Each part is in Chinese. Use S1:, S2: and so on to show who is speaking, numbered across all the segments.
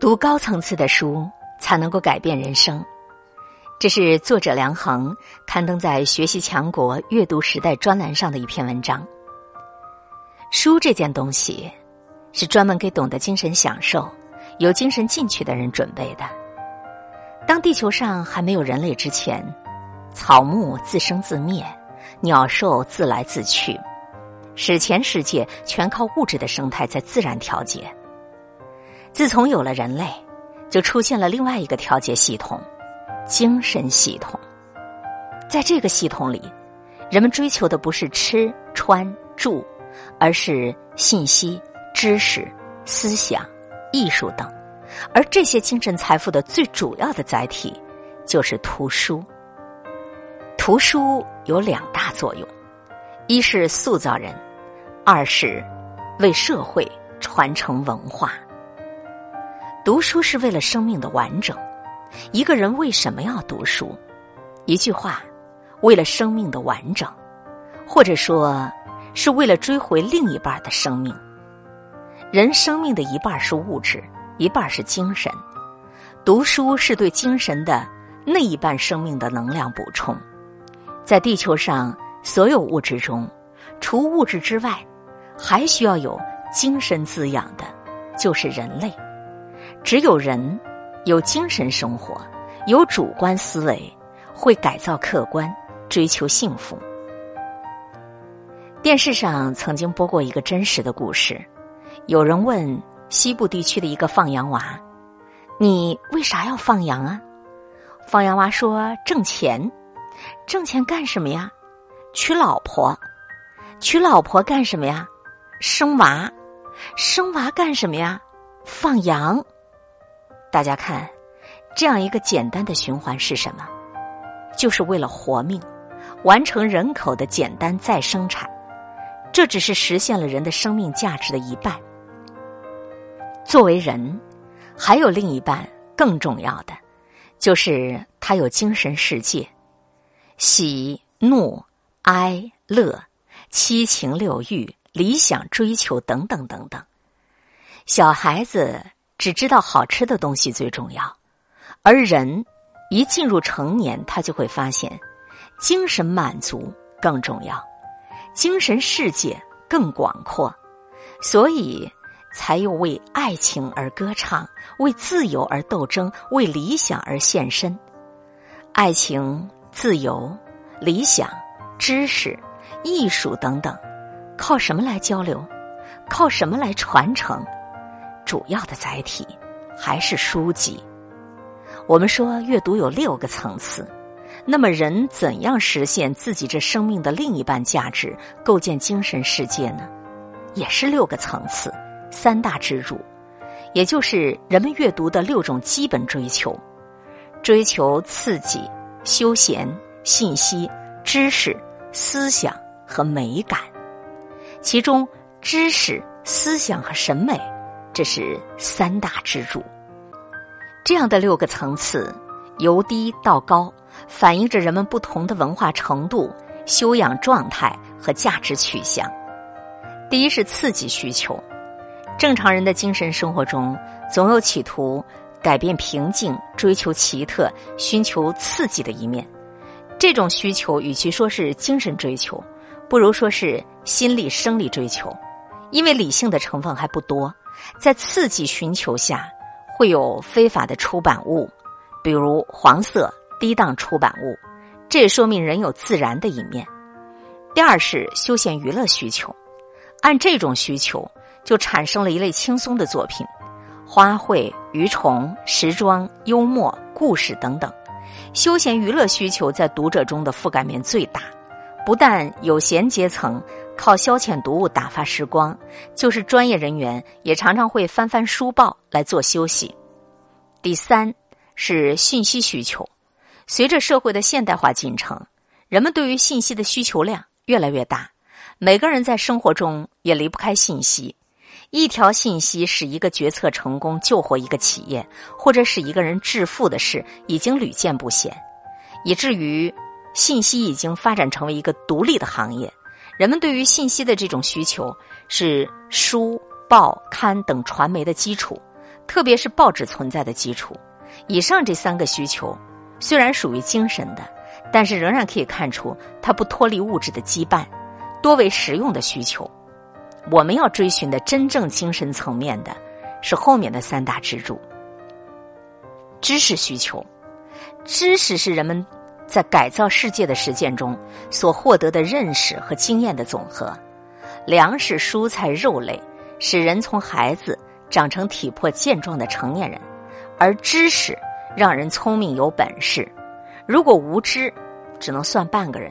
S1: 读高层次的书才能够改变人生，这是作者梁衡刊登在《学习强国阅读时代》专栏上的一篇文章。书这件东西，是专门给懂得精神享受、有精神进取的人准备的。当地球上还没有人类之前，草木自生自灭，鸟兽自来自去，史前世界全靠物质的生态在自然调节。自从有了人类，就出现了另外一个调节系统——精神系统。在这个系统里，人们追求的不是吃穿住，而是信息、知识、思想、艺术等。而这些精神财富的最主要的载体，就是图书。图书有两大作用：一是塑造人，二是为社会传承文化。读书是为了生命的完整。一个人为什么要读书？一句话，为了生命的完整，或者说，是为了追回另一半的生命。人生命的一半是物质，一半是精神。读书是对精神的那一半生命的能量补充。在地球上所有物质中，除物质之外，还需要有精神滋养的，就是人类。只有人有精神生活，有主观思维，会改造客观，追求幸福。电视上曾经播过一个真实的故事，有人问西部地区的一个放羊娃：“你为啥要放羊啊？”放羊娃说：“挣钱，挣钱干什么呀？娶老婆，娶老婆干什么呀？生娃，生娃干什么呀？放羊。”大家看，这样一个简单的循环是什么？就是为了活命，完成人口的简单再生产。这只是实现了人的生命价值的一半。作为人，还有另一半更重要的，就是他有精神世界，喜怒哀乐、七情六欲、理想追求等等等等。小孩子。只知道好吃的东西最重要，而人一进入成年，他就会发现精神满足更重要，精神世界更广阔，所以才又为爱情而歌唱，为自由而斗争，为理想而献身。爱情、自由、理想、知识、艺术等等，靠什么来交流？靠什么来传承？主要的载体还是书籍。我们说阅读有六个层次，那么人怎样实现自己这生命的另一半价值，构建精神世界呢？也是六个层次，三大支柱，也就是人们阅读的六种基本追求：追求刺激、休闲、信息、知识、思想和美感。其中，知识、思想和审美。这是三大支柱，这样的六个层次，由低到高，反映着人们不同的文化程度、修养状态和价值取向。第一是刺激需求，正常人的精神生活中，总有企图改变平静、追求奇特、寻求刺激的一面。这种需求与其说是精神追求，不如说是心理生理追求，因为理性的成分还不多。在刺激寻求下，会有非法的出版物，比如黄色、低档出版物，这也说明人有自然的一面。第二是休闲娱乐需求，按这种需求，就产生了一类轻松的作品，花卉、鱼虫、时装、幽默、故事等等。休闲娱乐需求在读者中的覆盖面最大，不但有闲阶层。靠消遣读物打发时光，就是专业人员也常常会翻翻书报来做休息。第三是信息需求，随着社会的现代化进程，人们对于信息的需求量越来越大，每个人在生活中也离不开信息。一条信息使一个决策成功，救活一个企业，或者使一个人致富的事，已经屡见不鲜，以至于信息已经发展成为一个独立的行业。人们对于信息的这种需求是书、报、刊等传媒的基础，特别是报纸存在的基础。以上这三个需求虽然属于精神的，但是仍然可以看出它不脱离物质的羁绊，多为实用的需求。我们要追寻的真正精神层面的，是后面的三大支柱：知识需求。知识是人们在改造世界的实践中所获得的认识和经验的总和。粮食、蔬菜、肉类使人从孩子长成体魄健壮的成年人，而知识让人聪明有本事。如果无知，只能算半个人。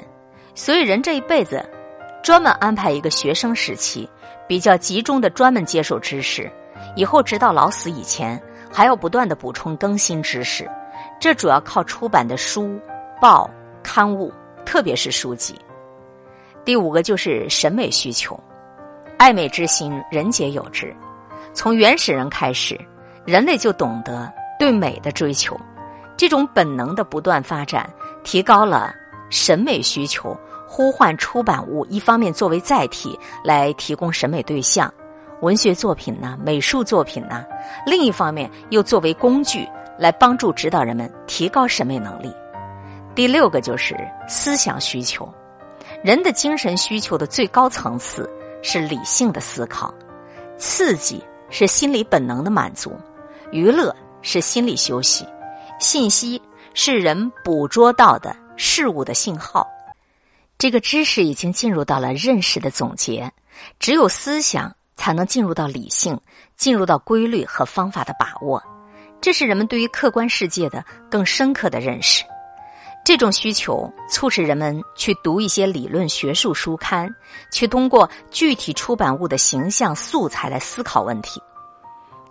S1: 所以，人这一辈子专门安排一个学生时期，比较集中的专门接受知识，以后直到老死以前，还要不断的补充更新知识。这主要靠出版的书、报、刊物，特别是书籍。第五个就是审美需求，爱美之心，人皆有之。从原始人开始，人类就懂得对美的追求，这种本能的不断发展，提高了审美需求，呼唤出版物一方面作为载体来提供审美对象，文学作品呢，美术作品呢；另一方面又作为工具。来帮助指导人们提高审美能力。第六个就是思想需求，人的精神需求的最高层次是理性的思考，刺激是心理本能的满足，娱乐是心理休息，信息是人捕捉到的事物的信号。这个知识已经进入到了认识的总结，只有思想才能进入到理性，进入到规律和方法的把握。这是人们对于客观世界的更深刻的认识，这种需求促使人们去读一些理论学术书刊，去通过具体出版物的形象素材来思考问题。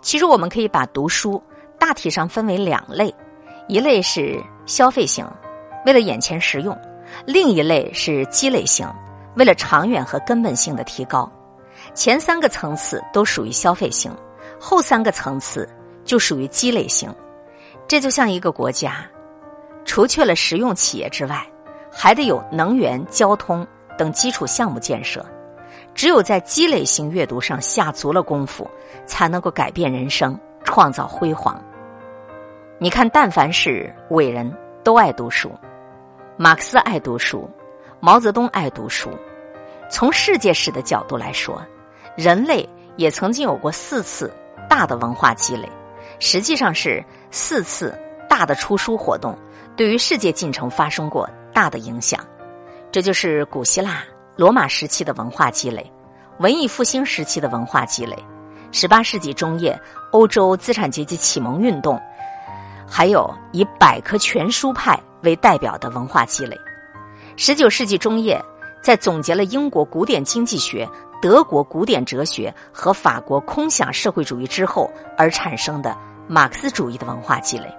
S1: 其实，我们可以把读书大体上分为两类：一类是消费型，为了眼前实用；另一类是积累型，为了长远和根本性的提高。前三个层次都属于消费型，后三个层次。就属于积累型，这就像一个国家，除去了实用企业之外，还得有能源、交通等基础项目建设。只有在积累型阅读上下足了功夫，才能够改变人生，创造辉煌。你看，但凡是伟人都爱读书，马克思爱读书，毛泽东爱读书。从世界史的角度来说，人类也曾经有过四次大的文化积累。实际上是四次大的出书活动，对于世界进程发生过大的影响。这就是古希腊、罗马时期的文化积累，文艺复兴时期的文化积累，十八世纪中叶欧洲资产阶级启蒙运动，还有以百科全书派为代表的文化积累。十九世纪中叶，在总结了英国古典经济学。德国古典哲学和法国空想社会主义之后而产生的马克思主义的文化积累，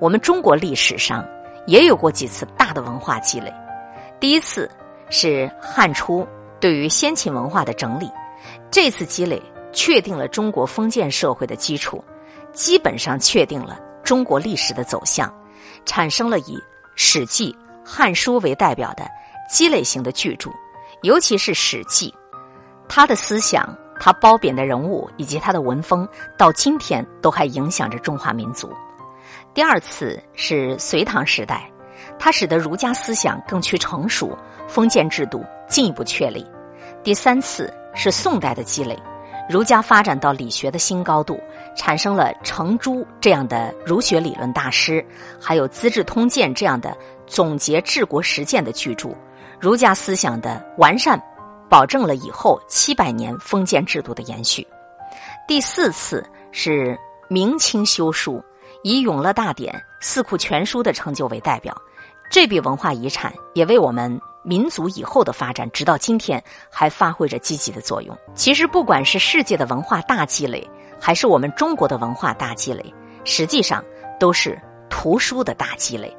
S1: 我们中国历史上也有过几次大的文化积累。第一次是汉初对于先秦文化的整理，这次积累确定了中国封建社会的基础，基本上确定了中国历史的走向，产生了以《史记》《汉书》为代表的积累型的巨著，尤其是《史记》。他的思想，他褒贬的人物以及他的文风，到今天都还影响着中华民族。第二次是隋唐时代，它使得儒家思想更趋成熟，封建制度进一步确立。第三次是宋代的积累，儒家发展到理学的新高度，产生了程朱这样的儒学理论大师，还有《资治通鉴》这样的总结治国实践的巨著，儒家思想的完善。保证了以后七百年封建制度的延续。第四次是明清修书，以《永乐大典》《四库全书》的成就为代表，这笔文化遗产也为我们民族以后的发展，直到今天还发挥着积极的作用。其实，不管是世界的文化大积累，还是我们中国的文化大积累，实际上都是图书的大积累。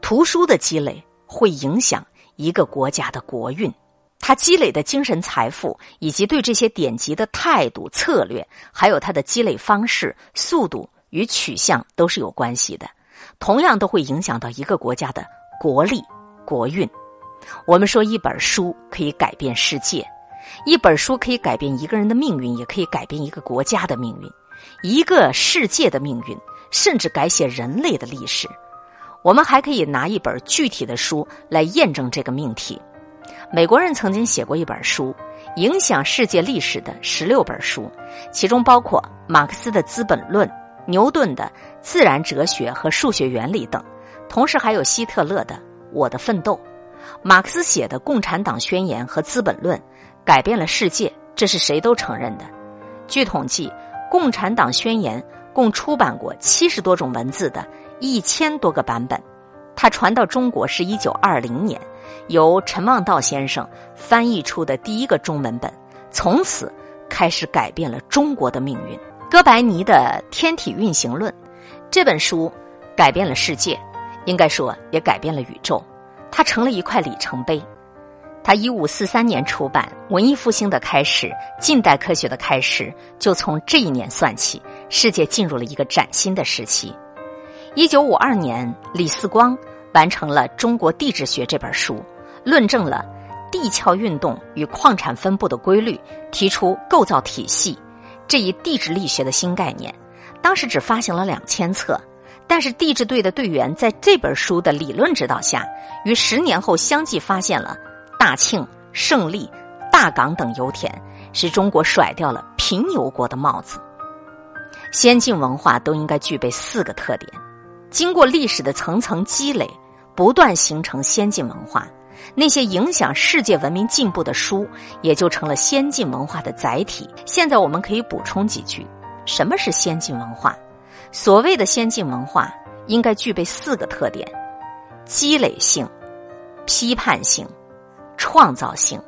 S1: 图书的积累会影响一个国家的国运。他积累的精神财富，以及对这些典籍的态度、策略，还有他的积累方式、速度与取向，都是有关系的。同样，都会影响到一个国家的国力、国运。我们说，一本书可以改变世界，一本书可以改变一个人的命运，也可以改变一个国家的命运。一个世界的命运，甚至改写人类的历史。我们还可以拿一本具体的书来验证这个命题。美国人曾经写过一本书，影响世界历史的十六本书，其中包括马克思的《资本论》、牛顿的《自然哲学和数学原理》等，同时还有希特勒的《我的奋斗》。马克思写的《共产党宣言》和《资本论》改变了世界，这是谁都承认的。据统计，《共产党宣言》共出版过七十多种文字的一千多个版本。它传到中国是一九二零年，由陈望道先生翻译出的第一个中文本，从此开始改变了中国的命运。哥白尼的《天体运行论》这本书改变了世界，应该说也改变了宇宙。它成了一块里程碑。他一五四三年出版，文艺复兴的开始，近代科学的开始，就从这一年算起，世界进入了一个崭新的时期。一九五二年，李四光完成了《中国地质学》这本书，论证了地壳运动与矿产分布的规律，提出构造体系这一地质力学的新概念。当时只发行了两千册，但是地质队的队员在这本书的理论指导下，于十年后相继发现了大庆、胜利、大港等油田，使中国甩掉了贫油国的帽子。先进文化都应该具备四个特点。经过历史的层层积累，不断形成先进文化。那些影响世界文明进步的书，也就成了先进文化的载体。现在我们可以补充几句：什么是先进文化？所谓的先进文化，应该具备四个特点：积累性、批判性、创造性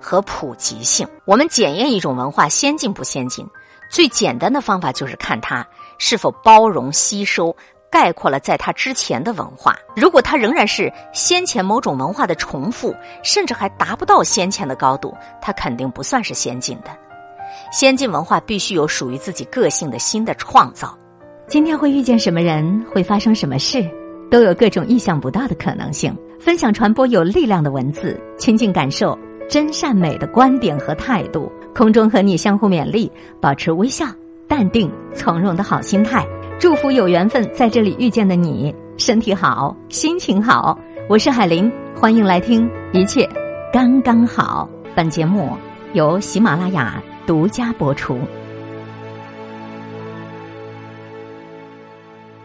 S1: 和普及性。我们检验一种文化先进不先进，最简单的方法就是看它是否包容吸收。概括了在他之前的文化。如果它仍然是先前某种文化的重复，甚至还达不到先前的高度，它肯定不算是先进的。先进文化必须有属于自己个性的新的创造。
S2: 今天会遇见什么人，会发生什么事，都有各种意想不到的可能性。分享传播有力量的文字，亲近感受真善美的观点和态度。空中和你相互勉励，保持微笑、淡定、从容的好心态。祝福有缘分在这里遇见的你，身体好，心情好。我是海林，欢迎来听，一切刚刚好。本节目由喜马拉雅独家播出。